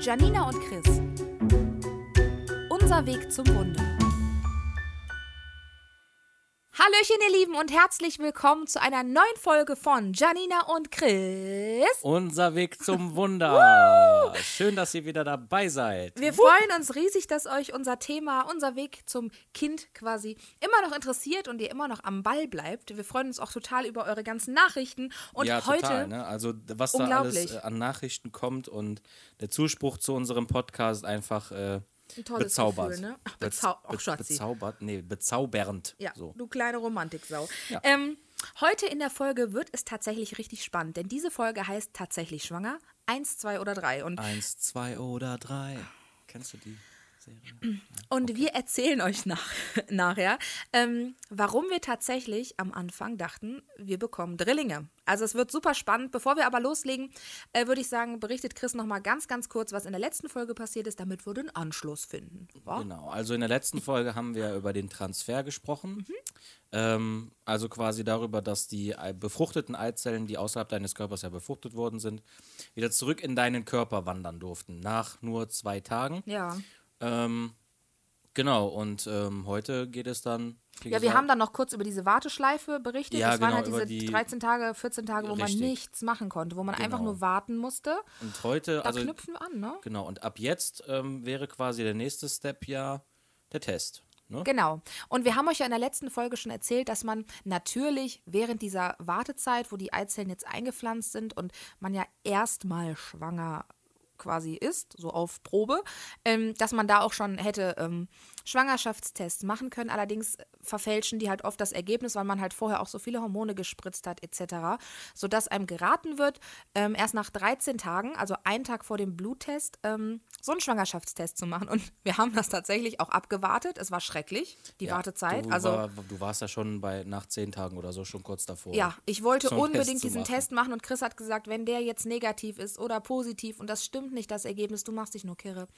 Janina und Chris. Unser Weg zum Wunder. Hallöchen, ihr Lieben, und herzlich willkommen zu einer neuen Folge von Janina und Chris. Unser Weg zum Wunder. Schön, dass ihr wieder dabei seid. Wir freuen uns riesig, dass euch unser Thema, unser Weg zum Kind quasi immer noch interessiert und ihr immer noch am Ball bleibt. Wir freuen uns auch total über eure ganzen Nachrichten. Und ja, heute. total. Ne? Also, was da alles äh, an Nachrichten kommt und der Zuspruch zu unserem Podcast einfach. Äh, ein tolles bezaubert. Gefühl, ne? Ach, Bez bezau be Ach, bezaubert, nee, bezaubernd. Ja, So. du kleine Romantiksau. Ja. Ähm, heute in der Folge wird es tatsächlich richtig spannend, denn diese Folge heißt tatsächlich schwanger. Eins, zwei oder drei. Und, Eins, zwei oder drei. Kennst du die Serie? und wir erzählen euch nach, nachher, ähm, warum wir tatsächlich am Anfang dachten, wir bekommen Drillinge. Also es wird super spannend. Bevor wir aber loslegen, äh, würde ich sagen, berichtet Chris noch mal ganz, ganz kurz, was in der letzten Folge passiert ist, damit wir den Anschluss finden. Wa? Genau, also in der letzten Folge haben wir über den Transfer gesprochen. Mhm. Ähm, also quasi darüber, dass die Ei- befruchteten Eizellen, die außerhalb deines Körpers ja befruchtet worden sind, wieder zurück in deinen Körper wandern durften, nach nur zwei Tagen. Ja. Ähm, genau, und ähm, heute geht es dann. Ja, wir gesagt- haben dann noch kurz über diese Warteschleife berichtet. Ja, das waren genau, halt über diese die- 13 Tage, 14 Tage, wo Richtig. man nichts machen konnte, wo man einfach Genau. nur warten musste. Und heute, Da also knüpfen wir an, ne? genau, und ab jetzt ähm, wäre quasi der nächste Step ja der Test. Ne? Genau. Und wir haben euch ja in der letzten Folge schon erzählt, dass man natürlich während dieser Wartezeit, wo die Eizellen jetzt eingepflanzt sind und man ja erstmal schwanger quasi ist, so auf Probe, ähm, dass man da auch schon hätte ähm, Schwangerschaftstests machen können. Allerdings verfälschen die halt oft das Ergebnis, weil man halt vorher auch so viele Hormone gespritzt hat etc., sodass einem geraten wird, ähm, erst nach 13 Tagen, also einen Tag vor dem Bluttest, ähm, so einen Schwangerschaftstest zu machen. Und wir haben das tatsächlich auch abgewartet. Es war schrecklich, die Ja, Wartezeit. Du, also war, du warst ja schon bei nach zehn Tagen oder so schon kurz davor. ja, ich wollte unbedingt Test diesen machen. Test machen und Chris hat gesagt, wenn der jetzt negativ ist oder positiv und das stimmt nicht, das Ergebnis, du machst dich nur kirre.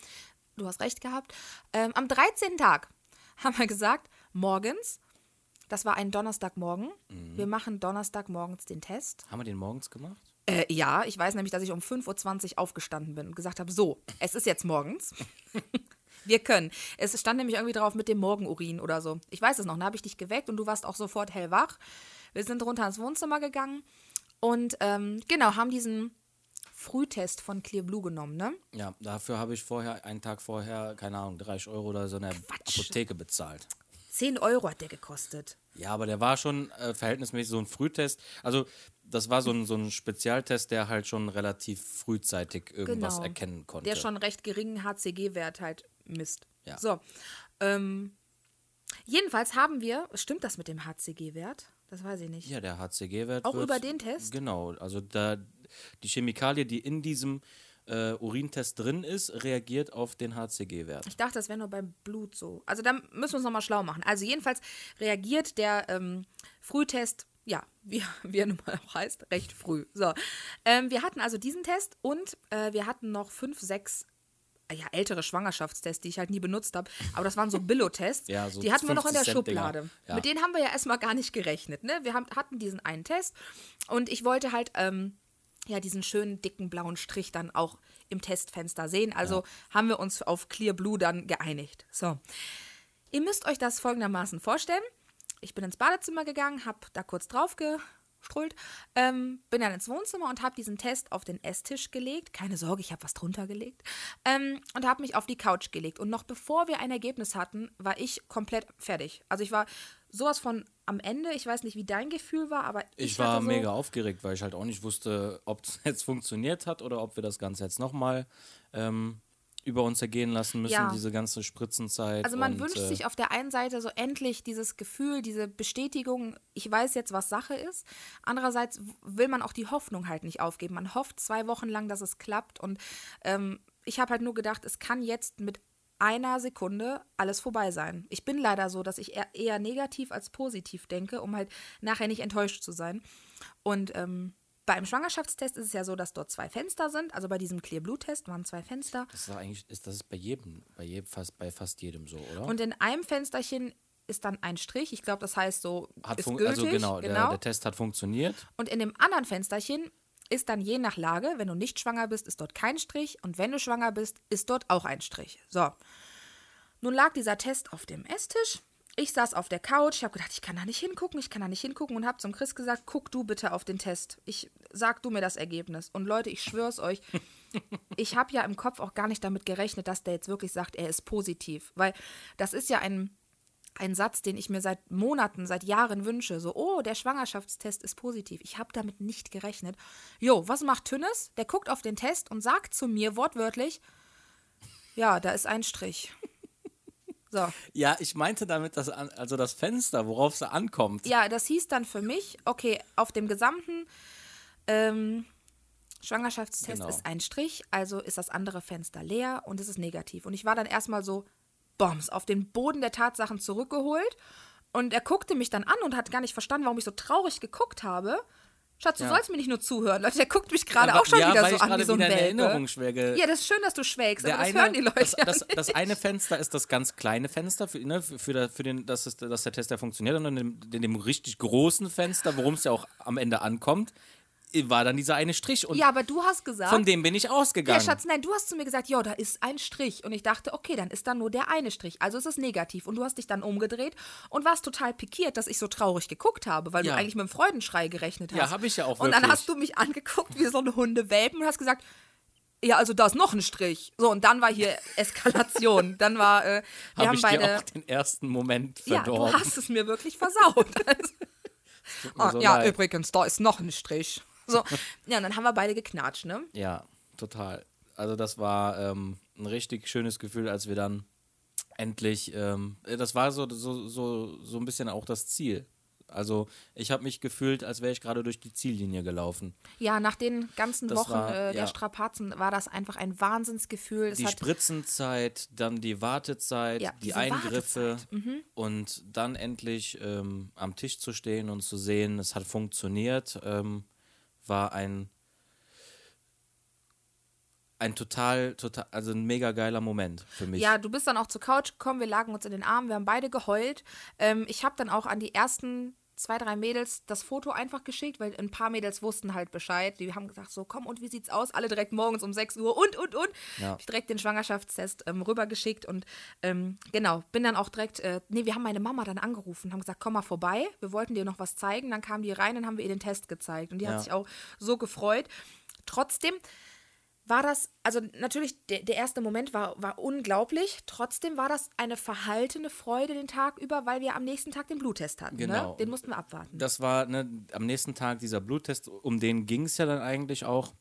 Du hast recht gehabt. Ähm, am 13. Tag haben wir gesagt, morgens, das war ein Donnerstagmorgen, Mhm. wir machen Donnerstagmorgens den Test. Haben wir den morgens gemacht? Äh, ja, ich weiß nämlich, dass ich um 5.20 Uhr aufgestanden bin und gesagt habe, so, es ist jetzt morgens. Wir können. Es stand nämlich irgendwie drauf mit dem Morgenurin oder so. Ich weiß es noch, da habe ich dich geweckt und du warst auch sofort hellwach. Wir sind runter ins Wohnzimmer gegangen und ähm, genau, haben diesen Frühtest von Clear Blue genommen, ne? Ja, dafür habe ich vorher, einen Tag vorher, keine Ahnung, 30 Euro oder so in der Apotheke bezahlt. 10 Euro hat der gekostet. Ja, aber der war schon äh, verhältnismäßig so ein Frühtest. Also, das war so ein, so ein Spezialtest, der halt schon relativ frühzeitig irgendwas Genau. erkennen konnte. Der schon recht geringen HCG-Wert halt misst. Ja. So. Ähm, jedenfalls haben wir, stimmt das mit dem HCG-Wert? Das weiß ich nicht. Ja, der HCG-Wert. Auch wird- über den Test? Genau. Also, da die Chemikalie, die in diesem äh, Urintest drin ist, reagiert auf den HCG-Wert. Ich dachte, das wäre nur beim Blut so. Also da müssen wir uns nochmal schlau machen. Also jedenfalls reagiert der ähm, Frühtest, ja, wie, wie er nun mal auch heißt, recht früh. So, ähm, wir hatten also diesen Test und äh, wir hatten noch fünf, sechs äh, ja, ältere Schwangerschaftstests, die ich halt nie benutzt habe. Aber das waren so Billo-Tests. Ja, so die hatten wir noch in der 50 Cent. Schublade. Ja. Mit denen haben wir ja erstmal gar nicht gerechnet. Ne? Wir haben, hatten diesen einen Test und ich wollte halt ähm, ja diesen schönen dicken blauen Strich dann auch im Testfenster sehen. Also haben wir uns auf Clear Blue dann geeinigt. So. Ihr müsst euch das folgendermaßen vorstellen. Ich bin ins Badezimmer gegangen, habe da kurz drauf gestrullt, ähm, bin dann ins Wohnzimmer und habe diesen Test auf den Esstisch gelegt. Keine Sorge, ich habe was drunter gelegt. Ähm, und habe mich auf die Couch gelegt. Und noch bevor wir ein Ergebnis hatten, war ich komplett fertig. Also ich war sowas von am Ende. Ich weiß nicht, wie dein Gefühl war, aber ich, Ich war so, mega aufgeregt, weil ich halt auch nicht wusste, ob es jetzt funktioniert hat oder ob wir das Ganze jetzt nochmal ähm, über uns ergehen lassen müssen, Ja. diese ganze Spritzenzeit. Also man und, wünscht äh, sich auf der einen Seite so endlich dieses Gefühl, diese Bestätigung, ich weiß jetzt, was Sache ist. Andererseits will man auch die Hoffnung halt nicht aufgeben. Man hofft zwei Wochen lang, dass es klappt. Und ähm, ich habe halt nur gedacht, es kann jetzt mit einer Sekunde alles vorbei sein. Ich bin leider so, dass ich eher, negativ als positiv denke, um halt nachher nicht enttäuscht zu sein. Und ähm, beim Schwangerschaftstest ist es ja so, dass dort zwei Fenster sind. Also bei diesem Clear Blue Test waren zwei Fenster. Das ist eigentlich, ist das bei jedem, bei jedem, fast, bei fast jedem so, oder? Und in einem Fensterchen ist dann ein Strich. Ich glaube, das heißt so, hat ist fun- gültig. also genau, Der, genau. der Test hat funktioniert. Und in dem anderen Fensterchen ist dann je nach Lage, wenn du nicht schwanger bist, ist dort kein Strich und wenn du schwanger bist, ist dort auch ein Strich. So. Nun lag dieser Test auf dem Esstisch. Ich saß auf der Couch, ich habe gedacht, ich kann da nicht hingucken, ich kann da nicht hingucken und habe zum Chris gesagt, guck du bitte auf den Test. Ich sag du mir das Ergebnis. Und Leute, ich schwör's euch, ich habe ja im Kopf auch gar nicht damit gerechnet, dass der jetzt wirklich sagt, er ist positiv, weil das ist ja ein ein Satz, den ich mir seit Monaten, seit Jahren wünsche. So, oh, der Schwangerschaftstest ist positiv. Ich habe damit nicht gerechnet. Jo, was macht Tünnes? Der guckt auf den Test und sagt zu mir wortwörtlich, ja, da ist ein Strich. So. Ja, ich meinte damit, dass also das Fenster, worauf es ankommt. Ja, das hieß dann für mich, okay, auf dem gesamten ähm, Schwangerschaftstest genau. ist ein Strich, also ist das andere Fenster leer und es ist negativ. Und ich war dann erstmal so, Bombs, auf den Boden der Tatsachen zurückgeholt. Und er guckte mich dann an und hat gar nicht verstanden, warum ich so traurig geguckt habe. Schatz, du ja. sollst mir nicht nur zuhören. Leute, der guckt mich gerade auch schon ja, wieder so an wie so ein Erinnerung schwelge. Ja, das ist schön, dass du schwelgst, aber das eine, hören die Leute das, das, das, eine Fenster ist das ganz kleine Fenster, für, ne, für, für, für den, dass, es, dass der Test ja funktioniert. Und in dem, in dem richtig großen Fenster, worum es ja auch am Ende ankommt, war dann dieser eine Strich. Und ja, aber du hast gesagt. Von dem bin ich ausgegangen. Ja, Schatz, nein, du hast zu mir gesagt, ja, da ist ein Strich. Und ich dachte, okay, dann ist da nur der eine Strich. Also ist es negativ. Und du hast dich dann umgedreht und warst total pikiert, dass ich so traurig geguckt habe, weil ja. du eigentlich mit dem Freudenschrei gerechnet hast. Ja, habe ich ja auch wirklich. Und dann hast du mich angeguckt wie so eine Hundewelpen und hast gesagt, ja, also da ist noch ein Strich. So, und dann war hier Eskalation. dann war, äh, wir hab haben ich beide. Dir auch den ersten Moment verdorben. Ja, du hast es mir wirklich versaut. Also, oh, ja, leid. übrigens, da ist noch ein Strich. So, ja, und dann haben wir beide geknatscht, ne? Ja, total. Also das war ähm, ein richtig schönes Gefühl, als wir dann endlich, ähm, das war so, so, so, so ein bisschen auch das Ziel. Also ich habe mich gefühlt, als wäre ich gerade durch die Ziellinie gelaufen. Ja, nach den ganzen das Wochen war, äh, der ja. Strapazen war das einfach ein Wahnsinnsgefühl. Es die Spritzenzeit, dann die Wartezeit, ja, die Eingriffe mhm. und dann endlich ähm, am Tisch zu stehen und zu sehen, es hat funktioniert. Ähm, war ein ein total, total, also ein mega geiler Moment für mich. Ja, du bist dann auch zur Couch gekommen, wir lagen uns in den Armen, wir haben beide geheult. Ähm, ich habe dann auch an die ersten zwei, drei Mädels das Foto einfach geschickt, weil ein paar Mädels wussten halt Bescheid. Die haben gesagt, so komm und wie sieht's aus? Alle direkt morgens um 6 Uhr und, und, und. Ja. Hab ich direkt den Schwangerschaftstest ähm, rübergeschickt und ähm, genau, bin dann auch direkt, äh, nee, wir haben meine Mama dann angerufen, haben gesagt, komm mal vorbei, wir wollten dir noch was zeigen. Dann kam die rein, dann haben wir ihr den Test gezeigt und die ja. hat sich auch so gefreut. Trotzdem, war das, also natürlich, der, der erste Moment war, war unglaublich. Trotzdem war das eine verhaltene Freude den Tag über, weil wir am nächsten Tag den Bluttest hatten. Ne? Genau. Ne? Den mussten wir abwarten. Das war ne, am nächsten Tag dieser Bluttest, um den ging es ja dann eigentlich auch.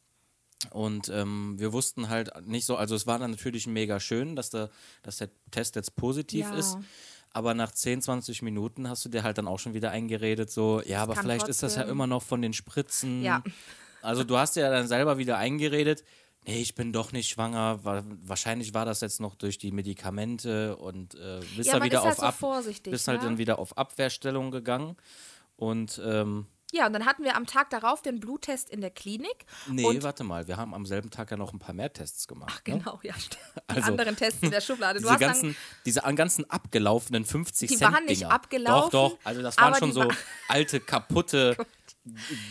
Und ähm, wir wussten halt nicht so, also es war dann natürlich mega schön, dass der, dass der Test jetzt positiv ja. ist. Aber nach 10, 20 Minuten hast du dir halt dann auch schon wieder eingeredet, so, ja, aber vielleicht trotzdem. ist das ja immer noch von den Spritzen. Ja. Also du hast ja dann selber wieder eingeredet, nee, ich bin doch nicht schwanger. Wahrscheinlich war das jetzt noch durch die Medikamente und äh, bist ja, wieder auf halt so bist halt ne? dann wieder auf Abwehrstellung gegangen und ähm, ja, und dann hatten wir am Tag darauf den Bluttest in der Klinik. Nee, warte mal, wir haben am selben Tag ja noch ein paar mehr Tests gemacht. Ach, ne? genau, ne? ja, stimmt. Die also, anderen Tests in der Schublade. Du diese, ganzen, diese ganzen abgelaufenen 50 die Cent. Die waren nicht abgelaufen. Doch, doch. Also, das waren schon so alte, kaputte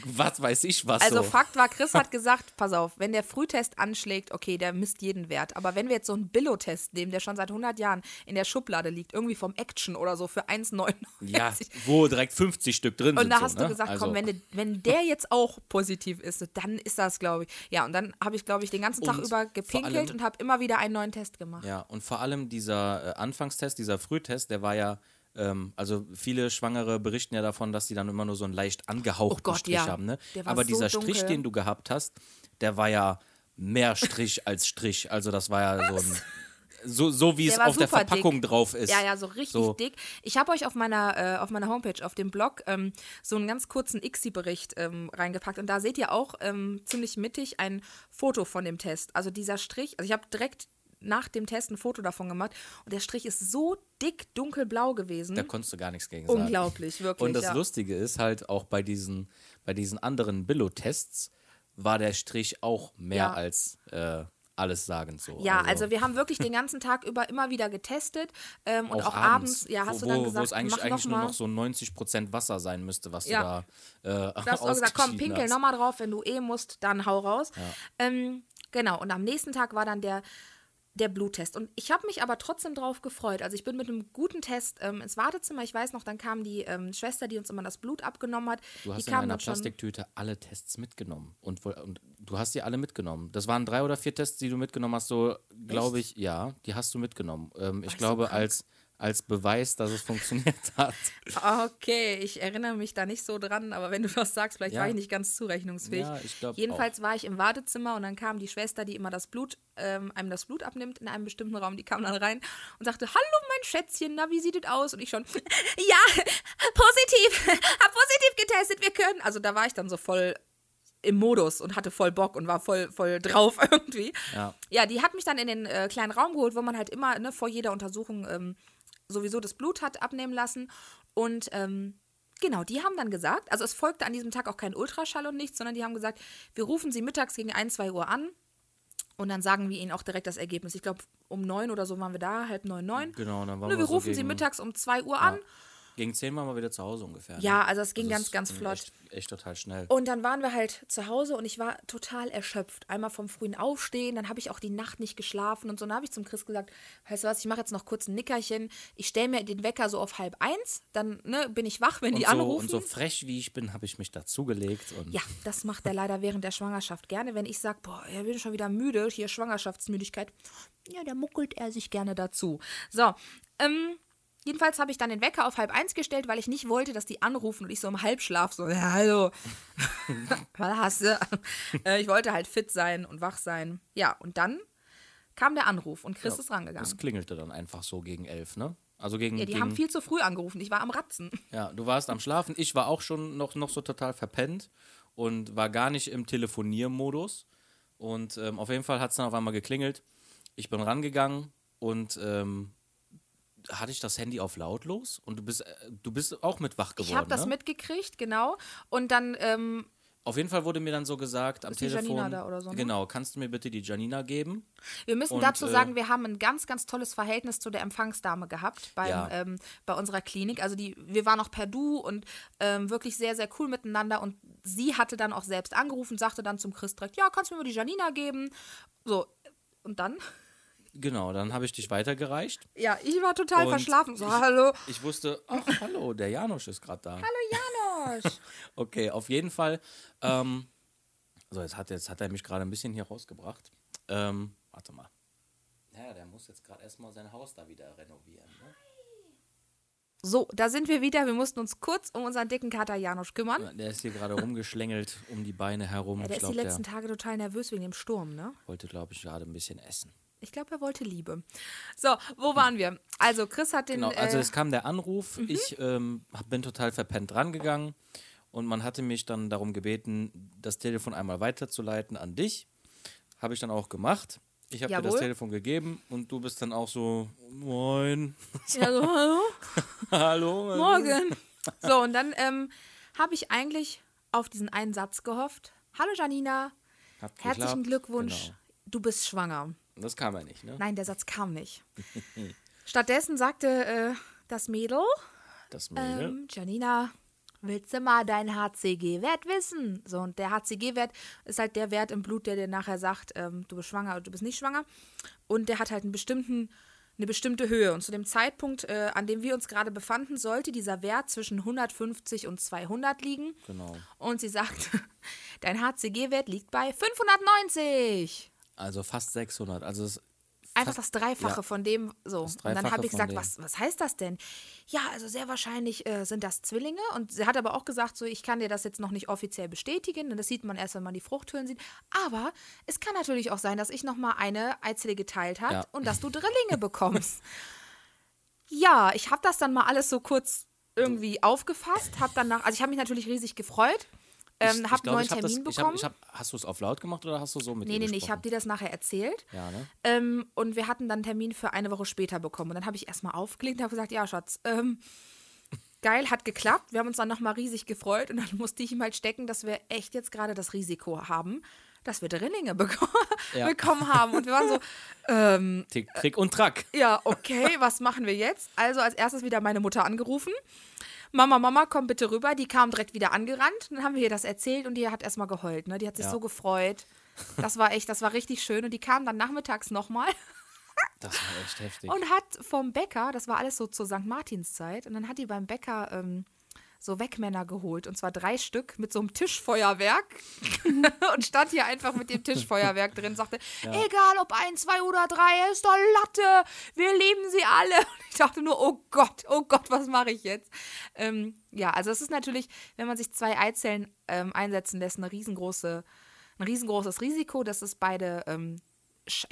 was weiß ich was. Also so. Fakt war, Chris hat gesagt, pass auf, wenn der Frühtest anschlägt, okay, der misst jeden Wert. Aber wenn wir jetzt so einen Billo-Test nehmen, der schon seit 100 Jahren in der Schublade liegt, irgendwie vom Action oder so für 1,99. Ja, wo direkt 50 Stück drin und sind. Und da so, hast ne? du gesagt, also. komm, wenn, de, wenn der jetzt auch positiv ist, dann ist das, glaube ich. Ja, und dann habe ich, glaube ich, den ganzen Tag und über gepinkelt allem, und habe immer wieder einen neuen Test gemacht. Ja, und vor allem dieser äh, Anfangstest, dieser Frühtest, der war ja ähm, also viele Schwangere berichten ja davon, dass sie dann immer nur so einen leicht angehauchten oh Gott, Strich ja. haben. Ne? Aber so dieser dunkel. Strich, den du gehabt hast, der war ja mehr Strich als Strich. Also das war ja Was? so ein so, so wie es auf der Verpackung dick. drauf ist. Ja, ja, so richtig so. dick. Ich habe euch auf meiner, äh, auf meiner Homepage, auf dem Blog, ähm, so einen ganz kurzen ICSI-Bericht ähm, reingepackt. Und da seht ihr auch ähm, ziemlich mittig ein Foto von dem Test. Also dieser Strich, also ich habe direkt nach dem Test ein Foto davon gemacht und der Strich ist so dick dunkelblau gewesen. Da konntest du gar nichts gegen sagen. Unglaublich, wirklich. Und das ja. Lustige ist halt auch bei diesen, bei diesen anderen Billo-Tests war der Strich auch mehr ja. als äh, alles sagend so. Ja, also, wir haben wirklich den ganzen Tag über immer wieder getestet ähm, und auch, abends, ja, hast wo, du dann wo, gesagt, wo es eigentlich, eigentlich noch nur noch so 90% Wasser sein müsste, was Ja. du da äh, Du hast auch gesagt, komm, pinkel nochmal drauf, wenn du eh musst, dann hau raus. Ähm, genau, und am nächsten Tag war dann der, der Bluttest. Und ich habe mich aber trotzdem drauf gefreut. Also ich bin mit einem guten Test ähm, ins Wartezimmer. Ich weiß noch, dann kam die ähm, Schwester, die uns immer das Blut abgenommen hat. Du hast die in einer. Plastiktüte alle Tests mitgenommen. Und, und du hast die alle mitgenommen. Das waren drei oder vier Tests, die du mitgenommen hast, so glaube ich, ja, die hast du mitgenommen. Ähm, ich so glaube, krank. als, als Beweis, dass es funktioniert hat. Okay, ich erinnere mich da nicht so dran, aber wenn du das sagst, vielleicht Ja. war ich nicht ganz zurechnungsfähig. Ja, ich glaub Jedenfalls war ich im Wartezimmer und dann kam die Schwester, die immer das Blut, ähm, einem das Blut abnimmt in einem bestimmten Raum, die kam dann rein und sagte, hallo mein Schätzchen, na wie sieht es aus? Und ich schon, ja, positiv, hab positiv getestet, wir können. Also da war ich dann so voll im Modus und hatte voll Bock und war voll, voll drauf irgendwie. Ja. Ja, die hat mich dann in den äh, kleinen Raum geholt, wo man halt immer ne, vor jeder Untersuchung ähm, sowieso das Blut hat abnehmen lassen. Und ähm, genau, die haben dann gesagt, also es folgte an diesem Tag auch kein Ultraschall und nichts, sondern die haben gesagt, wir rufen sie mittags gegen 1, 2 Uhr an und dann sagen wir ihnen auch direkt das Ergebnis. Ich glaube, um 9 oder so waren wir da, halb neun, neun. Genau, dann waren Nö, wir wir so rufen sie mittags um 2 Uhr an. Gegen zehn waren wir wieder zu Hause ungefähr. ne? Ja, also es ging Also ganz, es ganz flott. Echt, echt total schnell. Und dann waren wir halt zu Hause und ich war total erschöpft. Einmal vom frühen Aufstehen, dann habe ich auch die Nacht nicht geschlafen und so. Dann habe ich zum Chris gesagt, weißt du was, ich mache jetzt noch kurz ein Nickerchen. Ich stelle mir den Wecker so auf halb eins, dann ne, bin ich wach, wenn und, die so, anrufen. und so frech wie ich bin, habe ich mich dazugelegt. Und ja, das macht er leider während der Schwangerschaft gerne. Wenn ich sage, boah, er bin schon wieder müde, hier Schwangerschaftsmüdigkeit, ja, da muckelt er sich gerne dazu. So, ähm, jedenfalls habe ich dann den Wecker auf halb eins gestellt, weil ich nicht wollte, dass die anrufen und ich so im Halbschlaf so, ja, hallo, was hast du? Äh, ich wollte halt fit sein und wach sein. Ja, und dann kam der Anruf und Chris ist rangegangen. es klingelte dann einfach so gegen elf, ne? Also gegen, Ja, die gegen haben viel zu früh angerufen. Ich war am Ratzen. Ja, du warst am Schlafen. Ich war auch schon noch, noch so total verpennt und war gar nicht im Telefoniermodus. Und ähm, auf jeden Fall hat es dann auf einmal geklingelt. Ich bin rangegangen und ähm, hatte ich das Handy auf lautlos und du bist, äh, du bist auch mit wach geworden. Ich habe das ne? mitgekriegt, genau. Und dann ähm, Auf jeden Fall wurde mir dann so gesagt am Telefon. Janina da oder so, ne? Genau, kannst du mir bitte die Janina geben? Wir müssen Und, dazu äh, sagen, wir haben ein ganz, ganz tolles Verhältnis zu der Empfangsdame gehabt beim, Ja. ähm, bei unserer Klinik. Also die, wir waren auch per Du und ähm, wirklich sehr, sehr cool miteinander. Und sie hatte dann auch selbst angerufen, sagte dann zum Chris direkt, ja, kannst du mir die Janina geben? So, und dann? Genau, dann habe ich dich weitergereicht. Ja, ich war total Und verschlafen. So, hallo. Ich wusste, ach, hallo, der Janosch ist gerade da. Hallo Janosch. Okay, auf jeden Fall. Ähm, so, jetzt hat, jetzt hat er mich gerade ein bisschen hier rausgebracht. Ähm, warte mal. Ja, der muss jetzt gerade erstmal sein Haus da wieder renovieren. Ne? So, da sind wir wieder. Wir mussten uns kurz um unseren dicken Kater Janosch kümmern. Der ist hier gerade rumgeschlängelt um die Beine herum. Ja, der ich ist die letzten Tage total nervös wegen dem Sturm, ne? wollte, glaube ich, gerade ein bisschen essen. Ich glaube, er wollte Liebe. So, wo waren wir? Also, Chris hat den. Genau, also äh, es kam der Anruf. Mhm. Ich ähm, bin total verpennt rangegangen und man hatte mich dann darum gebeten, das Telefon einmal weiterzuleiten an dich. Habe ich dann auch gemacht. Ich habe dir das. Telefon gegeben und du bist dann auch so, moin, ja, so, hallo? hallo. Morgen. So, und dann ähm, habe ich eigentlich auf diesen einen Satz gehofft. Hallo Janina, herzlichen. Glückwunsch, Genau. du bist schwanger. Das kam ja nicht, ne? Nein, der Satz kam nicht. Stattdessen sagte äh, das Mädel, Das Mädel. ähm, Janina, willst du mal deinen HCG-Wert wissen? So, und der HCG-Wert ist halt der Wert im Blut, der dir nachher sagt, ähm, du bist schwanger oder du bist nicht schwanger. Und der hat halt einen bestimmten, eine bestimmte Höhe. Und zu dem Zeitpunkt, äh, an dem wir uns gerade befanden, sollte dieser Wert zwischen 150 und 200 liegen. Genau. Und sie sagt, dein HCG-Wert liegt bei 590. Also fast 600. Also es Einfach das Dreifache ja. von dem, so. Und dann habe ich gesagt, was, was heißt das denn? Ja, also sehr wahrscheinlich äh, sind das Zwillinge. Und sie hat aber auch gesagt, so, ich kann dir das jetzt noch nicht offiziell bestätigen. Und das sieht man erst, wenn man die Fruchthüllen sieht. Aber es kann natürlich auch sein, dass ich nochmal eine Eizelle geteilt habe Ja. und dass du Drillinge bekommst. ja, ich habe das dann mal alles so kurz irgendwie aufgefasst. Hab danach, also ich habe mich natürlich riesig gefreut. Ähm, habe einen neuen Termin das, bekommen. Ich hab, ich hab, hast du es auf laut gemacht oder hast du so mit nee, nee, nee, ich habe dir das nachher erzählt. Ja, ne? Ähm, und wir hatten dann einen Termin für eine Woche später bekommen. Und dann habe ich erstmal aufgelegt und habe gesagt, ja, Schatz, ähm, geil, hat geklappt. Wir haben uns dann nochmal riesig gefreut und dann musste ich ihm halt stecken, dass wir echt jetzt gerade das Risiko haben, dass wir Drillinge beko ja. bekommen haben. Und wir waren so, ähm, Tick, Trick und Track. Ja, okay, was machen wir jetzt? Also als erstes wieder meine Mutter angerufen. Mama, Mama, komm bitte rüber. Die kam direkt wieder angerannt. Dann haben wir ihr das erzählt und die hat erstmal geheult. Ne? Die hat sich ja. so gefreut. Das war echt, das war richtig schön. Und die kam dann nachmittags nochmal. Das war echt heftig. Und hat vom Bäcker, das war alles so zur St. Martinszeit, und dann hat die beim Bäcker ähm, so Wegmänner geholt. Und zwar drei Stück mit so einem Tischfeuerwerk. und stand hier einfach mit dem Tischfeuerwerk drin. Sagte, ja. egal ob ein, zwei oder drei, ist doch Latte. Wir lieben sie alle. Und ich dachte nur, oh Gott, oh Gott, was mache ich jetzt? Ähm, ja, also es ist natürlich, wenn man sich zwei Eizellen ähm, einsetzen lässt, eine riesengroße, ein riesengroßes Risiko, dass es beide ähm,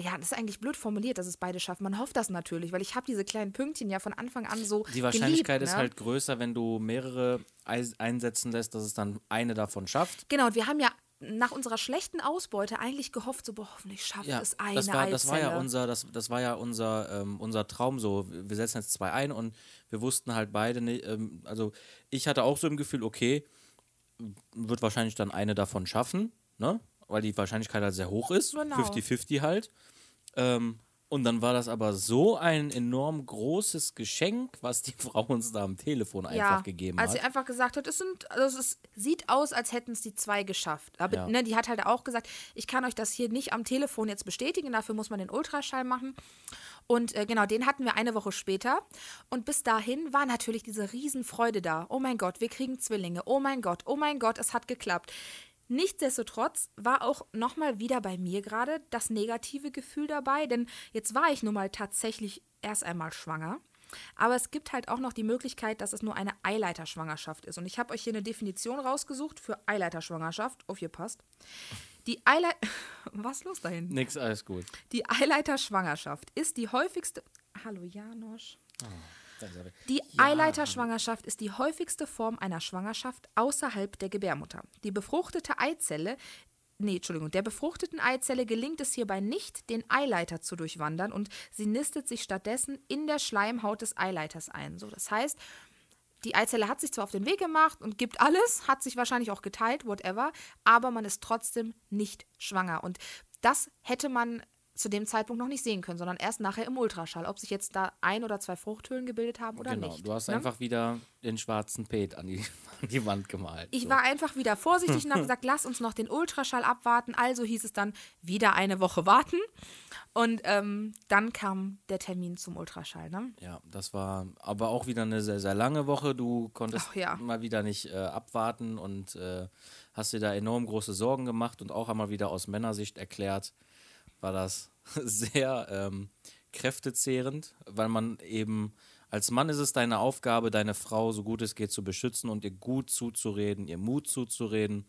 ja, das ist eigentlich blöd formuliert, dass es beide schaffen. Man hofft das natürlich, weil ich habe diese kleinen Pünktchen ja von Anfang an so. Die Wahrscheinlichkeit geliebt, ist ne? halt größer, wenn du mehrere einsetzen lässt, dass es dann eine davon schafft. Genau, und wir haben ja nach unserer schlechten Ausbeute eigentlich gehofft, so boah, hoffentlich schafft ja, es eine das war, das war ja unser, das, das war ja unser, ähm, unser Traum so. Wir setzen jetzt zwei ein und wir wussten halt beide nicht, ähm, also ich hatte auch so im Gefühl, okay, wird wahrscheinlich dann eine davon schaffen, ne? Weil die Wahrscheinlichkeit halt sehr hoch ist. 50-50 genau. halt. Ähm, und dann war das aber so ein enorm großes Geschenk, was die Frau uns da am Telefon einfach ja, gegeben hat. Als sie einfach gesagt hat, es sind, also es sieht aus, als hätten es die zwei geschafft. Aber ja. ne, die hat halt auch gesagt, ich kann euch das hier nicht am Telefon jetzt bestätigen, dafür muss man den Ultraschall machen. Und äh, genau, den hatten wir eine Woche später. Und bis dahin war natürlich diese Riesenfreude da. Oh mein Gott, wir kriegen Zwillinge. Oh mein Gott, oh mein Gott, es hat geklappt. Nichtsdestotrotz war auch nochmal wieder bei mir gerade das negative Gefühl dabei, denn jetzt war ich nun mal tatsächlich erst einmal schwanger. Aber es gibt halt auch noch die Möglichkeit, dass es nur eine Eileiterschwangerschaft ist. Und ich habe euch hier eine Definition rausgesucht für Eileiterschwangerschaft. Aufgepasst. Die Eileiter. Was ist los dahin? Nix, alles gut. Die Eileiterschwangerschaft ist die häufigste. Hallo Janosch. Oh. Die ja. Eileiterschwangerschaft ist die häufigste Form einer Schwangerschaft außerhalb der Gebärmutter. Die befruchtete Eizelle Nee, Entschuldigung, der befruchteten Eizelle gelingt es hierbei nicht, den Eileiter zu durchwandern und sie nistet sich stattdessen in der Schleimhaut des Eileiters ein. So, das heißt, die Eizelle hat sich zwar auf den Weg gemacht und gibt alles, hat sich wahrscheinlich auch geteilt, whatever, aber man ist trotzdem nicht schwanger. Und das hätte man zu dem Zeitpunkt noch nicht sehen können, sondern erst nachher im Ultraschall, ob sich jetzt da ein oder zwei Fruchthöhlen gebildet haben oder genau, nicht. Genau, du hast ne? einfach wieder den schwarzen Pet an die, an die Wand gemalt. Ich so. war einfach wieder vorsichtig und habe gesagt, lass uns noch den Ultraschall abwarten. Also hieß es dann wieder eine Woche warten. Und ähm, dann kam der Termin zum Ultraschall. Ne? Ja, das war aber auch wieder eine sehr, sehr lange Woche. Du konntest ja. mal wieder nicht äh, abwarten und äh, hast dir da enorm große Sorgen gemacht und auch einmal wieder aus Männersicht erklärt, war das sehr ähm, kräftezehrend, weil man eben als Mann ist es deine Aufgabe, deine Frau so gut es geht zu beschützen und ihr gut zuzureden, ihr Mut zuzureden.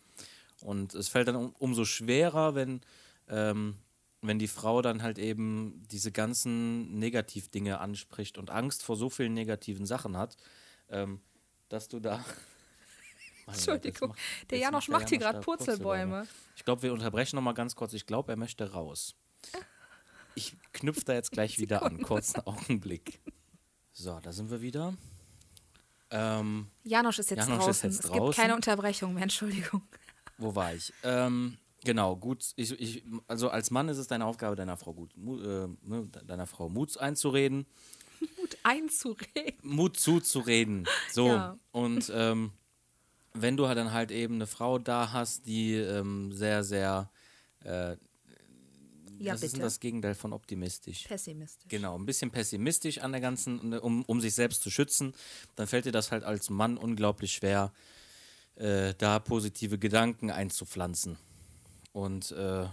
Und es fällt dann um, umso schwerer, wenn, ähm, wenn die Frau dann halt eben diese ganzen Negativdinge anspricht und Angst vor so vielen negativen Sachen hat, ähm, dass du da. Entschuldigung, macht, der Janosch macht hier gerade Purzelbäume. Ich glaube, wir unterbrechen noch mal ganz kurz. Ich glaube, er möchte raus. Ich knüpfe da jetzt gleich wieder an. Kurzen Augenblick. So, da sind wir wieder. Ähm, Janosch ist jetzt Janosch draußen. Ist jetzt es draußen. gibt keine Unterbrechung mehr, Entschuldigung. Wo war ich? Ähm, genau, gut. Ich, ich, also als Mann ist es deine Aufgabe, deiner Frau gut, äh, ne, deiner Frau Mut einzureden. Mut einzureden. Mut zuzureden. So. Ja. Und ähm, wenn du halt dann halt eben eine Frau da hast, die ähm, sehr, sehr äh, ja, Was bitte. ist denn das Gegenteil von optimistisch? Pessimistisch. Genau, ein bisschen pessimistisch an der ganzen, um, um sich selbst zu schützen. Dann fällt dir das halt als Mann unglaublich schwer, äh, da positive Gedanken einzupflanzen. Und äh,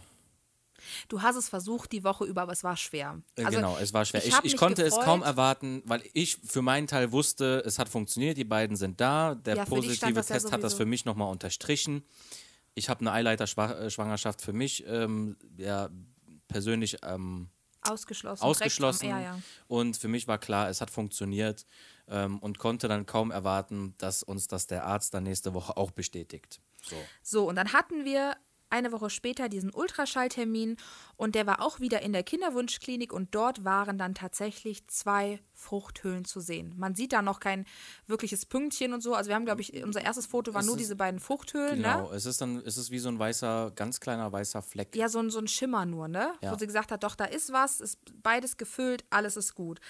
Du hast es versucht die Woche über, aber es war schwer. Äh, also, genau, es war schwer. Ich, ich, ich konnte gefreut. es kaum erwarten, weil ich für meinen Teil wusste, es hat funktioniert, die beiden sind da. Der ja, positive Test ja hat das für mich nochmal unterstrichen. Ich habe eine Eileiter-Schwangerschaft für mich ähm, ja, persönlich ähm, ausgeschlossen. ausgeschlossen. Am, ja. Und für mich war klar, es hat funktioniert ähm, und konnte dann kaum erwarten, dass uns das der Arzt dann nächste Woche auch bestätigt. So, so und dann hatten wir eine Woche später diesen Ultraschalltermin und der war auch wieder in der Kinderwunschklinik und dort waren dann tatsächlich zwei Fruchthöhlen zu sehen. Man sieht da noch kein wirkliches Pünktchen und so. Also wir haben, glaube ich, unser erstes Foto war Es nur ist- diese beiden Fruchthöhlen, Genau, ne? es ist dann, es ist wie so ein weißer, ganz kleiner weißer Fleck. Ja, so ein, so ein Schimmer nur, ne? Ja. Wo sie gesagt hat, doch, da ist was, ist beides gefüllt, alles ist gut.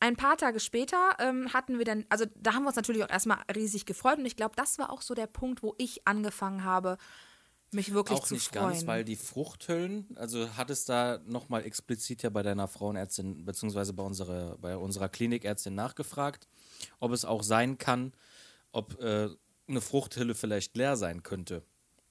Ein paar Tage später ähm, hatten wir dann, also da haben wir uns natürlich auch erstmal riesig gefreut und ich glaube, das war auch so der Punkt, wo ich angefangen habe, mich wirklich auch zu nicht freuen. ganz, weil die Fruchthüllen, also hat es da nochmal explizit ja bei deiner Frauenärztin, beziehungsweise bei unserer, bei unserer Klinikärztin nachgefragt, ob es auch sein kann, ob äh, eine Fruchthülle vielleicht leer sein könnte.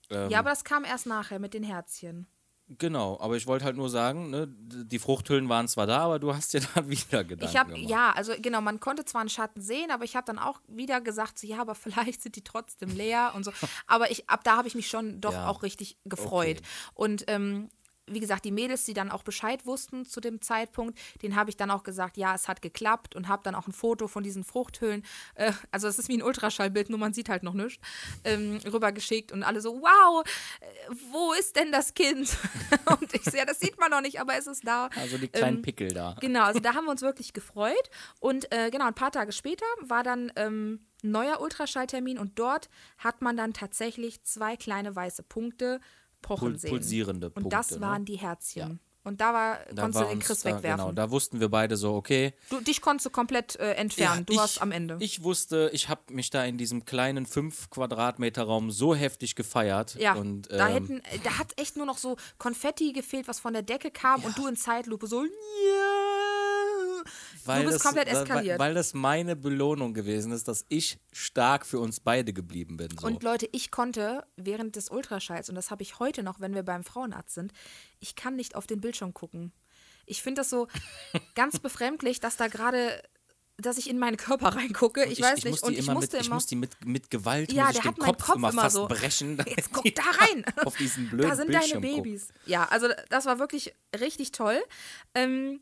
Ähm, ja, aber das kam erst nachher mit den Herzchen. Genau, aber ich wollte halt nur sagen, ne, die Fruchthüllen waren zwar da, aber du hast dir da wieder Gedanken Ich habe, gemacht. ja, also genau, man konnte zwar einen Schatten sehen, aber ich habe dann auch wieder gesagt, so, ja, aber vielleicht sind die trotzdem leer und so. Aber ich, ab da habe ich mich schon doch Ja. auch richtig gefreut. Okay. Und ähm, wie gesagt, die Mädels, die dann auch Bescheid wussten zu dem Zeitpunkt, denen habe ich dann auch gesagt, ja, es hat geklappt und habe dann auch ein Foto von diesen Fruchthüllen, äh, also es ist wie ein Ultraschallbild, nur man sieht halt noch nichts, ähm, rübergeschickt und alle so, wow, äh, wo ist denn das Kind? und ich sehe, ja, das sieht man noch nicht, aber es ist da. Also die kleinen Ähm, Pickel da. Genau, also da haben wir uns wirklich gefreut. Und äh, genau, ein paar Tage später war dann ähm, ein neuer Ultraschalltermin und dort hat man dann tatsächlich zwei kleine weiße Punkte pochen Pul- sehen. pulsierende Und das Punkte, ne? waren die Herzchen. Und da war, Da konntest du den Chris da, wegwerfen. Genau, da wussten wir beide so, okay, du, dich konntest du komplett äh, entfernen. du ich, warst am Ende. Ich wusste, ich habe mich da in diesem kleinen 5 Quadratmeter Raum so heftig gefeiert. ja, und, da ähm, hätten, äh, da hat echt nur noch so Konfetti gefehlt, was von der Decke kam und du in Zeitlupe so, ja. Weil du bist das, komplett eskaliert. Weil, weil das meine Belohnung gewesen ist, dass ich stark für uns beide geblieben bin. So. Und Leute, ich konnte während des Ultraschalls, und das habe ich heute noch, wenn wir beim Frauenarzt sind, ich kann nicht auf den Bildschirm gucken. Ich finde das so ganz befremdlich, dass da gerade, dass ich in meinen Körper reingucke. Ich, weiß nicht. Muss und ich immer musste mit, ich immer. muss die mit, mit Gewalt Ja, muss ich der den hat Kopf, Kopf immer immer fast so. brechen. Jetzt guck da rein. auf diesen blöden da sind Bildschirm deine. Babys. Ja, also das war wirklich richtig toll. Ähm,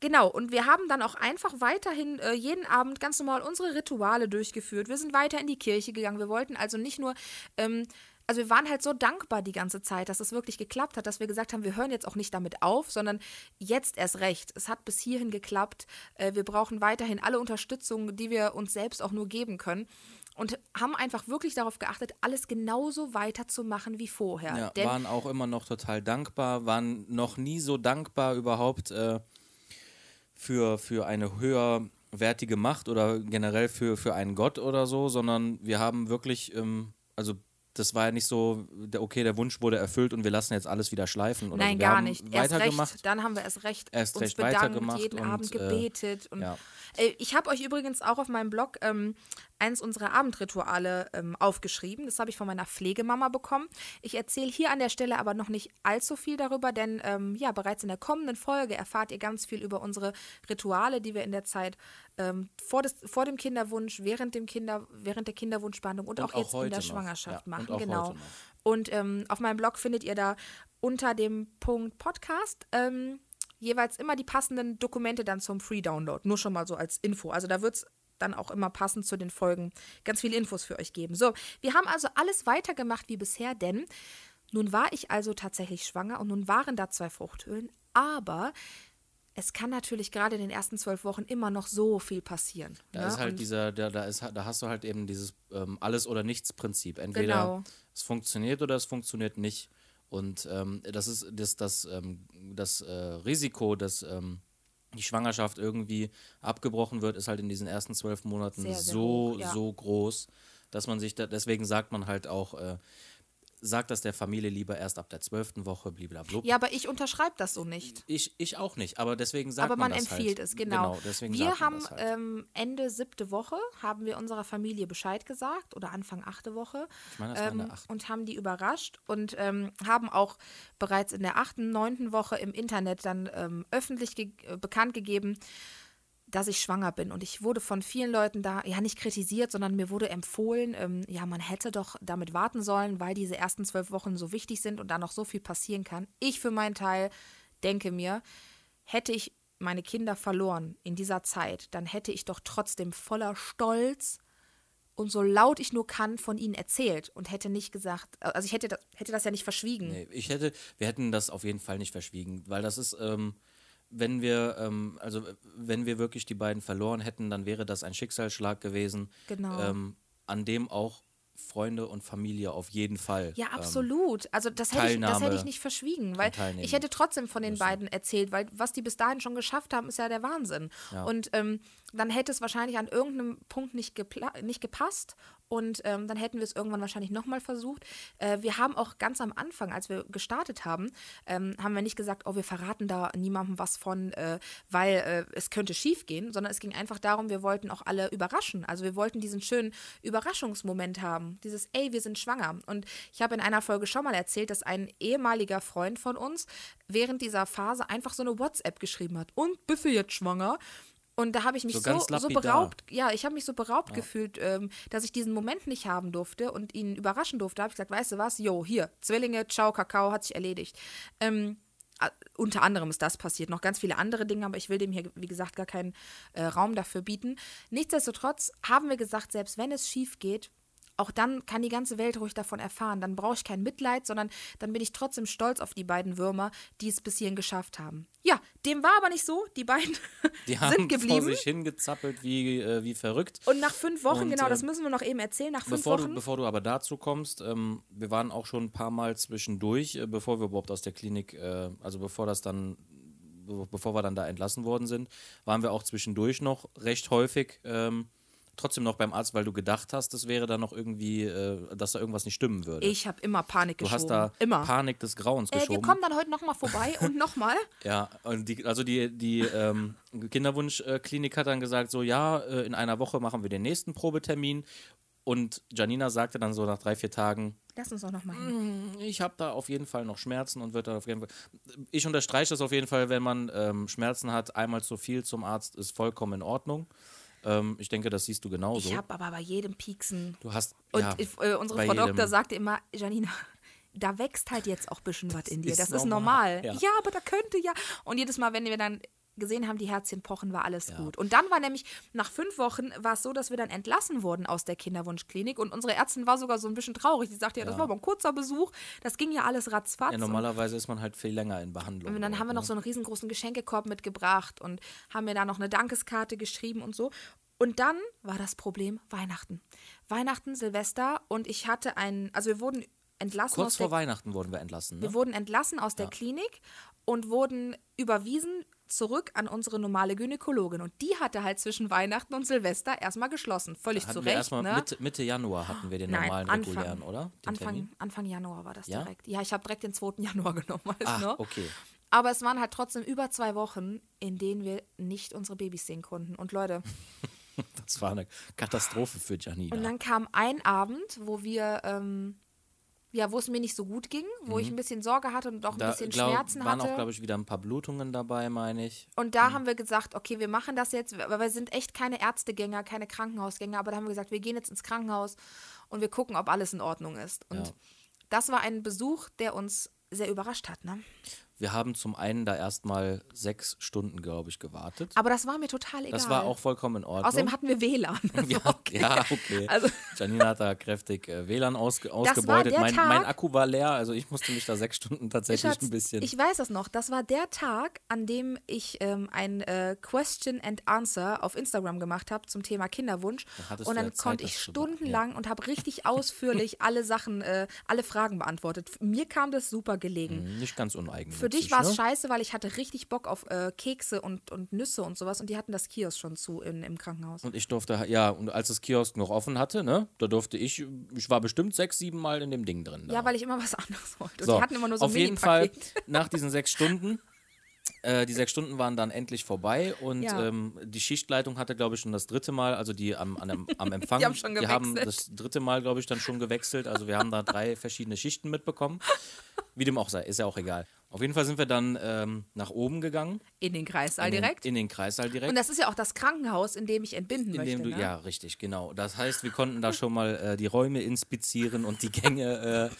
Genau, und wir haben dann auch einfach weiterhin äh, jeden Abend ganz normal unsere Rituale durchgeführt. Wir sind weiter in die Kirche gegangen. Wir wollten also nicht nur, ähm, also wir waren halt so dankbar die ganze Zeit, dass es wirklich geklappt hat, dass wir gesagt haben, wir hören jetzt auch nicht damit auf, sondern jetzt erst recht. Es hat bis hierhin geklappt. Äh, wir brauchen weiterhin alle Unterstützung, die wir uns selbst auch nur geben können. Und haben einfach wirklich darauf geachtet, alles genauso weiterzumachen wie vorher. Ja, Denn waren auch immer noch total dankbar, waren noch nie so dankbar überhaupt äh, für, für eine höherwertige Macht oder generell für, für einen Gott oder so, sondern wir haben wirklich, ähm, also das war ja nicht so, der, okay, der Wunsch wurde erfüllt und wir lassen jetzt alles wieder schleifen. Oder Nein, so. gar nicht. Erst Weitergemacht. recht, dann haben wir erst recht Erst uns recht bedankt, jeden und, Abend äh, gebetet. und ja. äh, ich habe euch übrigens auch auf meinem Blog ähm, eins unserer Abendrituale ähm, aufgeschrieben. Das habe ich von meiner Pflegemama bekommen. Ich erzähle hier an der Stelle aber noch nicht allzu viel darüber, denn ähm, ja, bereits in der kommenden Folge erfahrt ihr ganz viel über unsere Rituale, die wir in der Zeit ähm, vor, des, vor dem Kinderwunsch, während, dem Kinder, während der Kinderwunschbehandlung und, Und auch auch jetzt in der noch. Schwangerschaft Ja, und machen. genau. Und ähm, auf meinem Blog findet ihr da unter dem Punkt Podcast ähm, jeweils immer die passenden Dokumente dann zum Free Download. Nur schon mal so als Info. Also da wird es dann auch immer passend zu den Folgen ganz viele Infos für euch geben. So, wir haben also alles weitergemacht wie bisher, denn nun war ich also tatsächlich schwanger und nun waren da zwei Fruchthöhlen, aber es kann natürlich gerade in den ersten zwölf Wochen immer noch so viel passieren. Da ne? ist halt Und- dieser, da, da, ist, da hast du halt eben dieses ähm, Alles- oder Nichts-Prinzip. Entweder Genau. es funktioniert oder es funktioniert nicht. Und ähm, das ist das, das, ähm, das äh, Risiko, dass ähm, die Schwangerschaft irgendwie abgebrochen wird, ist halt in diesen ersten zwölf Monaten Sehr, sehr so, hoch, ja. so groß, dass man sich da, deswegen sagt man halt auch, äh, sagt das der Familie lieber erst ab der zwölften Woche, blablabla. ja, aber ich unterschreibe das so nicht. Ich, ich auch nicht, aber deswegen sagt aber man, man das empfiehlt halt. es, genau. deswegen wir haben halt. ähm, Ende siebte Woche, haben wir unserer Familie Bescheid gesagt oder Anfang achte Woche Ich meine, das war in der ähm, achten. und haben die überrascht und ähm, haben auch bereits in der achten, neunten Woche im Internet dann ähm, öffentlich ge äh, bekannt gegeben, dass ich schwanger bin. Und ich wurde von vielen Leuten da, ja nicht kritisiert, sondern mir wurde empfohlen, ähm, ja, man hätte doch damit warten sollen, weil diese ersten zwölf Wochen so wichtig sind und da noch so viel passieren kann. Ich für meinen Teil denke mir, hätte ich meine Kinder verloren in dieser Zeit, dann hätte ich doch trotzdem voller Stolz und so laut ich nur kann von ihnen erzählt und hätte nicht gesagt, also ich hätte das, hätte das ja nicht verschwiegen. Nee, ich hätte, wir hätten das auf jeden Fall nicht verschwiegen, weil das ist, ähm, wenn wir, ähm, also wenn wir wirklich die beiden verloren hätten, dann wäre das ein Schicksalsschlag gewesen, Genau. ähm, an dem auch Freunde und Familie auf jeden Fall. Ja, ähm, absolut. Also das hätte, ich, das hätte ich nicht verschwiegen, weil ich hätte trotzdem von den müssen. beiden erzählt, weil was die bis dahin schon geschafft haben, ist ja der Wahnsinn. Ja. Und ähm, dann hätte es wahrscheinlich an irgendeinem Punkt nicht, nicht gepasst und ähm, dann hätten wir es irgendwann wahrscheinlich nochmal versucht. Äh, wir haben auch ganz am Anfang, als wir gestartet haben, ähm, haben wir nicht gesagt, oh, wir verraten da niemandem was von, äh, weil äh, es könnte schief gehen, sondern es ging einfach darum, wir wollten auch alle überraschen. Also wir wollten diesen schönen Überraschungsmoment haben. Dieses, ey, wir sind schwanger. Und ich habe in einer Folge schon mal erzählt, dass ein ehemaliger Freund von uns während dieser Phase einfach so eine WhatsApp geschrieben hat. Und bist du jetzt schwanger? Und da habe ich mich So so, so, beraubt, ja, ich habe mich so beraubt gefühlt, ähm, dass ich diesen Moment nicht haben durfte und ihn überraschen durfte. habe ich gesagt, weißt du was, jo, hier, Zwillinge, ciao, Kakao, hat sich erledigt. Ähm, äh, unter anderem ist das passiert, noch ganz viele andere Dinge, aber ich will dem hier, wie gesagt, gar keinen äh, Raum dafür bieten. Nichtsdestotrotz haben wir gesagt, selbst wenn es schief geht, auch dann kann die ganze Welt ruhig davon erfahren. Dann brauche ich kein Mitleid, sondern dann bin ich trotzdem stolz auf die beiden Würmer, die es bis hierhin geschafft haben. Ja, dem war aber nicht so. Die beiden Die haben sind geblieben. vor sich hingezappelt wie, äh, wie verrückt. Und nach fünf Wochen, Und, genau, das äh, müssen wir noch eben erzählen, nach fünf Bevor Wochen. du, bevor du aber dazu kommst, ähm, wir waren auch schon ein paar Mal zwischendurch, äh, bevor wir überhaupt aus der Klinik, äh, also bevor das dann, be- bevor wir dann da entlassen worden sind, waren wir auch zwischendurch noch recht häufig ähm, trotzdem noch beim Arzt, weil du gedacht hast, das wäre dann noch irgendwie, äh, dass da irgendwas nicht stimmen würde. ich habe immer Panik du geschoben. hast da immer. Panik des Grauens äh, wir geschoben. kommen dann heute nochmal vorbei und nochmal. Ja, und die, also die, die ähm, Kinderwunschklinik hat dann gesagt, so ja, äh, in einer Woche machen wir den nächsten Probetermin. Und Janina sagte dann so nach drei, vier Tagen, Lass uns doch nochmal hin. ich habe da auf jeden Fall noch Schmerzen und wird da auf jeden Fall. Ich unterstreiche das auf jeden Fall, wenn man ähm, Schmerzen hat, einmal zu viel zum Arzt ist vollkommen in Ordnung. Ähm, ich denke, das siehst du genauso. Ich habe aber bei jedem Pieksen. du hast Und ja, ich, äh, unsere Frau Doktor sagte immer, Janina, da wächst halt jetzt auch ein bisschen was in dir. Das ist normal, normal. ja. Ja. aber da könnte ja. Und jedes Mal, wenn wir dann gesehen haben, die Herzchen pochen, war alles gut. Und dann war nämlich, nach fünf Wochen war es so, dass wir dann entlassen wurden aus der Kinderwunschklinik. Und unsere Ärztin war sogar so ein bisschen traurig. Die sagte, ja, das Ja. war aber ein kurzer Besuch. Das ging ja alles ratzfatz. ja, normalerweise ist man halt viel länger in Behandlung. Und dann haben wir noch so einen riesengroßen Geschenkekorb mitgebracht und haben mir da noch eine Dankeskarte geschrieben und so. Und dann war das Problem Weihnachten. Weihnachten, Silvester und ich hatte einen, also wir wurden entlassen Kurz aus vor Weihnachten wurden wir entlassen. Ne? wir wurden entlassen aus der Klinik und wurden überwiesen zurück an unsere normale Gynäkologin. Und die hatte halt zwischen Weihnachten und Silvester erstmal geschlossen. Völlig hatten zu Recht. erstmal Ne? Mitte, Mitte Januar hatten wir den Nein, normalen Anfang, regulären, oder? Den Anfang, Termin? Anfang Januar war das Ja? direkt. Ja, ich habe direkt den 2. Januar genommen. Weißt Ah, du noch? okay. Aber es waren halt trotzdem über zwei Wochen, in denen wir nicht unsere Babys sehen konnten. Und Leute, Das war eine Katastrophe für Janina. und dann kam ein Abend, wo wir, ähm, ja, wo es mir nicht so gut ging, wo ich ein bisschen Sorge hatte und auch ein Mhm. da bisschen glaub, Schmerzen waren hatte. auch, glaube ich, wieder ein paar Blutungen dabei, meine ich. und da haben wir gesagt, okay, wir machen das jetzt, weil wir sind echt keine Ärztegänger, keine Krankenhausgänger, aber da haben wir gesagt, wir gehen jetzt ins Krankenhaus und wir gucken, ob alles in Ordnung ist. Und Ja. das war ein Besuch, der uns sehr überrascht hat, ne? Wir haben zum einen da erstmal sechs Stunden, glaube ich, gewartet. Aber das war mir total egal. Das war auch vollkommen in Ordnung. Außerdem hatten wir WLAN. Ja, ja, okay. Also- Janina hat da kräftig äh, WLAN ausge ausgebeutet. Mein, mein Akku war leer, also ich musste mich da sechs Stunden tatsächlich Schatz, ein bisschen. Ich weiß das noch. Das war der Tag, an dem ich ähm, ein äh, Question and Answer auf Instagram gemacht habe zum Thema Kinderwunsch. hattest Und dann ja Zeit, konnte ich stundenlang und habe richtig ausführlich alle Sachen, äh, alle Fragen beantwortet. Mir kam das super gelegen. Hm, Nicht ganz uneigennützig. Für dich war es ne? scheiße, weil ich hatte richtig Bock auf äh, Kekse und, und Nüsse und sowas und die hatten das Kiosk schon zu in, im Krankenhaus. Und ich durfte, ja, und als das Kiosk noch offen hatte, ne, da durfte ich, ich war bestimmt sechs, sieben Mal in dem Ding drin. Da. Ja, weil ich immer was anderes wollte. Und So, die hatten immer nur so auf jeden Fall nach diesen sechs Stunden. Äh, die sechs Stunden waren dann endlich vorbei und Ja. ähm, die Schichtleitung hatte, glaube ich, schon das dritte Mal, also die am, an, am Empfang, Die haben schon die haben gewechselt. das dritte Mal, glaube ich, dann schon gewechselt. Also wir haben da drei verschiedene Schichten mitbekommen. Wie dem auch sei, ist ja auch egal. Auf jeden Fall sind wir dann ähm, nach oben gegangen. In den Kreissaal in den, direkt. In den Kreissaal direkt. und das ist ja auch das Krankenhaus, in dem ich entbinden In möchte. dem du, ne? Ja, richtig, genau. Das heißt, wir konnten da schon mal äh, die Räume inspizieren und die Gänge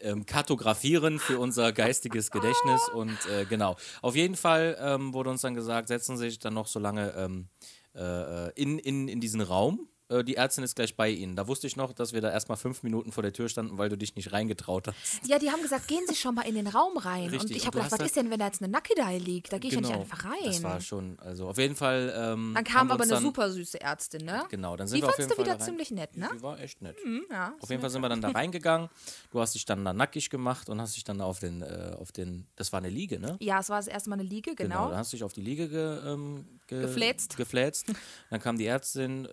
äh, ähm, kartografieren für unser geistiges Gedächtnis. Und äh, genau. Auf jeden Fall ähm, wurde uns dann gesagt, setzen Sie sich dann noch so lange ähm, äh, in, in, in diesen Raum. Äh, die Ärztin ist gleich bei Ihnen. Da wusste ich noch, dass wir da erstmal fünf Minuten vor der Tür standen, weil du dich nicht reingetraut hast. Ja, die haben gesagt, gehen Sie schon mal in den Raum rein. Richtig, Und ich habe du gedacht, was da- ist denn, wenn da jetzt eine Nackedei liegt? Da gehe ich ja nicht einfach rein. Genau. Das war schon, also auf jeden Fall. Ähm, dann kam aber eine dann, super süße Ärztin, ne? Genau, dann sind Die wir auf fandst jeden du Fall wieder da rein. ziemlich nett, ne? Die war echt nett. Ja, Auf jeden Fall sind wir dann da reingegangen. Du hast dich dann da nackig gemacht und hast dich dann auf den, äh, auf den, das war eine Liege, ne? Ja, es war das erste Mal eine Liege, genau. da hast du dich auf die Liege ge, ähm, ge, Gefläzt. gefläzt. Dann kam die Ärztin.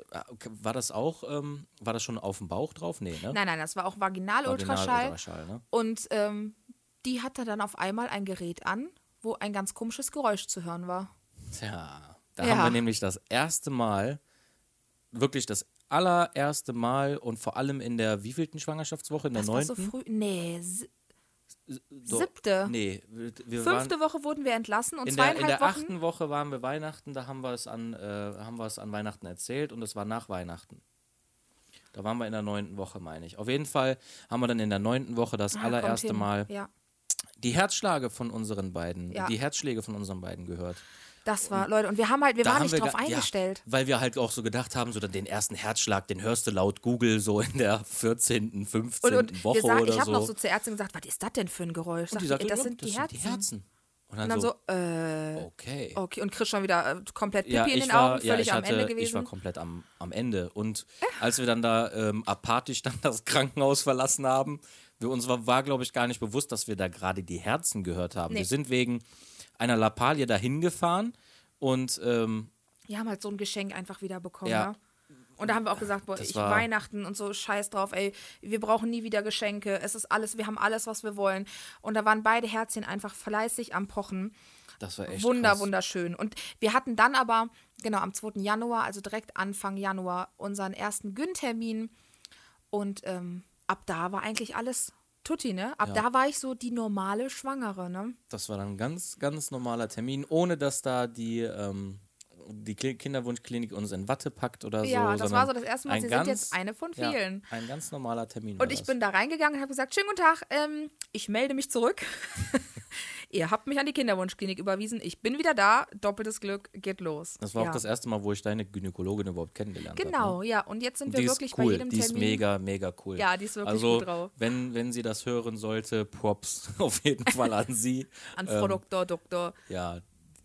War das auch, ähm, war das schon auf dem Bauch drauf? Nee, ne? Nein, nein, das war auch Vaginalultraschall. Ultraschall, ne? Und ähm, die hatte dann auf einmal ein Gerät an, wo ein ganz komisches Geräusch zu hören war. Tja, da Ja. haben wir nämlich das erste Mal, wirklich das allererste Mal und vor allem in der wievielten Schwangerschaftswoche? In der war so neunten? früh. Nee, So- siebte. Nee, wir, Fünfte Woche wurden wir entlassen und in der, in zweieinhalb der Wochen. achten Woche waren wir Weihnachten, da haben wir es an, äh, haben wir es an Weihnachten erzählt und es war nach Weihnachten. Da waren wir in der neunten Woche, meine ich. Auf jeden Fall haben wir dann in der neunten Woche das Ah, allererste. Mal Ja, die Herzschläge von unseren beiden, Ja. die Herzschläge von unseren beiden gehört. Das war, Leute, und wir haben halt, wir waren nicht wir drauf ge- eingestellt. Ja, weil wir halt auch so gedacht haben, so den ersten Herzschlag, den hörst du laut Google so in der 14., 15. Und, und Woche sagen, oder ich habe so. noch so zur Ärztin gesagt, was ist das denn für ein Geräusch? und die Sagt sagte, das ja, sind die Herzen. Und dann, Und dann so, so, äh, okay. okay, und Chris schon wieder äh, komplett Pipi Ja, in den war, Augen, ja, völlig ich, am hatte, Ende gewesen. ich war komplett am, am Ende. Und als wir dann da ähm, apathisch dann das Krankenhaus verlassen haben, wir uns war, war glaube ich, gar nicht bewusst, dass wir da gerade die Herzen gehört haben. Nee. Wir sind wegen einer Lappalie dahin gefahren und ähm, Die haben halt so ein Geschenk einfach wieder bekommen, Ja. ja. Und da haben wir auch gesagt, boah, Das ich Weihnachten und so, scheiß drauf, ey, wir brauchen nie wieder Geschenke. Es ist alles, wir haben alles, was wir wollen. Und da waren beide Herzchen einfach fleißig am Pochen. das war echt Wunder, krass. wunderschön. Und wir hatten dann aber, genau, am 2. Januar, also direkt Anfang Januar, unseren ersten Gyn-Termin. Und ähm, ab da war eigentlich alles tutti, ne? Ab Ja. da war ich so die normale Schwangere, ne? Das war dann ein ganz, ganz normaler Termin, ohne dass da die, ähm, die Kli- Kinderwunschklinik uns in Watte packt oder so. Ja, das war so das erste Mal, Sie ganz, sind jetzt eine von ja, vielen. ein ganz normaler Termin. Und ich das. bin da reingegangen und habe gesagt, schönen guten Tag, ähm, ich melde mich zurück. Ihr habt mich an die Kinderwunschklinik überwiesen. Ich bin wieder da. Doppeltes Glück, geht los. Das war ja. auch das erste Mal, wo ich deine Gynäkologin überhaupt kennengelernt habe. Genau, ja. Und jetzt sind wir die wirklich ist cool, bei jedem die ist Termin. mega, mega cool. Ja, die ist wirklich also, gut drauf. Wenn, wenn sie das hören sollte, Props auf jeden Fall an sie. An Frau Doktor, Doktor. Ja,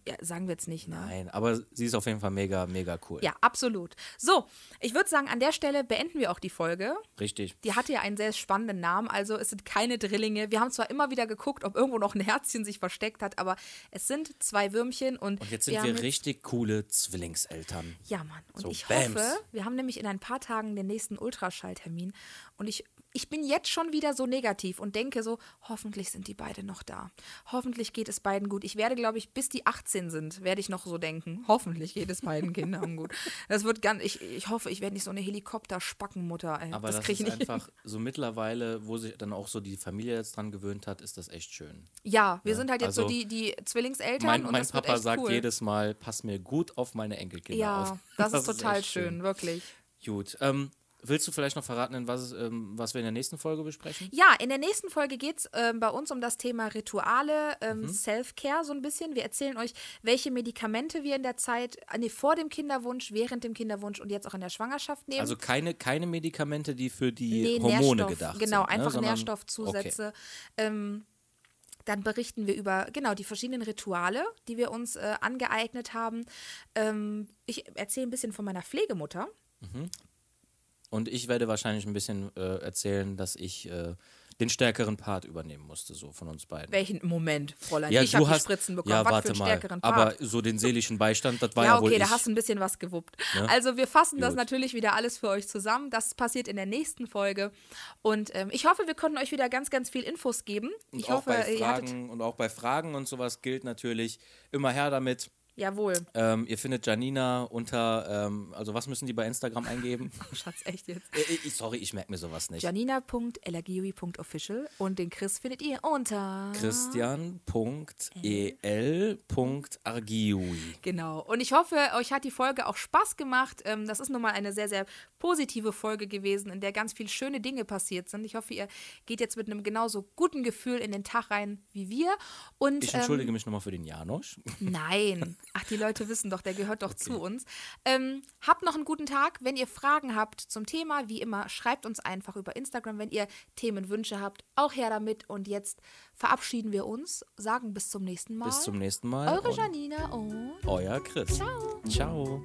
Ja, sagen wir jetzt nicht, ne? nein, aber sie ist auf jeden Fall mega, mega cool. Ja, absolut. So, ich würde sagen, an der Stelle beenden wir auch die Folge. Richtig. Die hatte ja einen sehr spannenden Namen, also es sind keine Drillinge. Wir haben zwar immer wieder geguckt, ob irgendwo noch ein Herzchen sich versteckt hat, aber es sind zwei Würmchen und, Und jetzt sind wir, haben richtig coole Zwillingseltern. Ja, Mann. Und So, ich Bams. hoffe, wir haben nämlich in ein paar Tagen den nächsten Ultraschalltermin. Und ich, ich bin jetzt schon wieder so negativ und denke so, hoffentlich sind die beiden noch da. Hoffentlich geht es beiden gut. Ich werde, glaube ich, bis die 18 sind, werde ich noch so denken. Hoffentlich geht es beiden Kindern gut. Das wird ganz, ich, ich hoffe, ich werde nicht so eine Helikopter-Spackenmutter. Ey. Aber das das, kriege ist ich nicht. hin. einfach so mittlerweile, wo sich dann auch so die Familie jetzt dran gewöhnt hat, ist das echt schön. Ja, wir sind halt jetzt so also die, die Zwillingseltern Mein, und mein das Papa sagt cool. jedes Mal, pass mir gut auf meine Enkelkinder Ja, auf. das, ist total echt schön, wirklich. Gut. Ähm, willst du vielleicht noch verraten, was, ähm, was wir in der nächsten Folge besprechen? Ja, in der nächsten Folge geht es ähm, bei uns um das Thema Rituale, ähm, Mhm. Self-Care so ein bisschen. Wir erzählen euch, welche Medikamente wir in der Zeit, äh, nee, vor dem Kinderwunsch, während dem Kinderwunsch und jetzt auch in der Schwangerschaft nehmen. Also keine, keine Medikamente, die für die Nee, Hormone Nährstoff, gedacht Genau, sind. einfach ne? Nährstoffzusätze. Ähm, dann berichten wir über genau die verschiedenen Rituale, die wir uns äh, angeeignet haben. Ähm, ich erzähle ein bisschen von meiner Pflegemutter. Und ich werde wahrscheinlich ein bisschen äh, erzählen, dass ich äh, den stärkeren Part übernehmen musste, so von uns beiden. Welchen Moment, Fräulein? ja, ich du habe die Spritzen bekommen. Ja, Was warte für einen mal. stärkeren Part? Aber so den seelischen Beistand, das war ja, ja, wohl okay, da ich. hast du ein bisschen was gewuppt. Ne? Also wir fassen das Gut. natürlich wieder alles für euch zusammen. Das passiert in der nächsten Folge. Und ähm, ich hoffe, wir konnten euch wieder ganz, ganz viel Infos geben. und ich hoffe, bei ihr hattet. Fragen und auch bei Fragen und sowas gilt natürlich immer her damit. Jawohl. Ähm, ihr findet Janina unter, ähm, also was müssen die bei Instagram eingeben? Schatz, echt jetzt. äh, äh, sorry, ich merke mir sowas nicht. Janina.elagiwi.official und den Chris findet ihr unter. Christian.el.argiui. Genau. Und ich hoffe, euch hat die Folge auch Spaß gemacht. Ähm, das ist nun mal eine sehr, sehr positive Folge gewesen, in der ganz viele schöne Dinge passiert sind. Ich hoffe, ihr geht jetzt mit einem genauso guten Gefühl in den Tag rein wie wir. Und Ich ähm, entschuldige mich nochmal für den Janosch. Nein, Ach, die Leute wissen doch, der gehört doch okay. zu uns. Ähm, habt noch einen guten Tag. Wenn ihr Fragen habt zum Thema, wie immer, schreibt uns einfach über Instagram. Wenn ihr Themenwünsche habt, auch her damit. Und jetzt verabschieden wir uns, sagen bis zum nächsten Mal. Bis zum nächsten Mal. Eure Janina und euer Chris. Ciao. Ciao.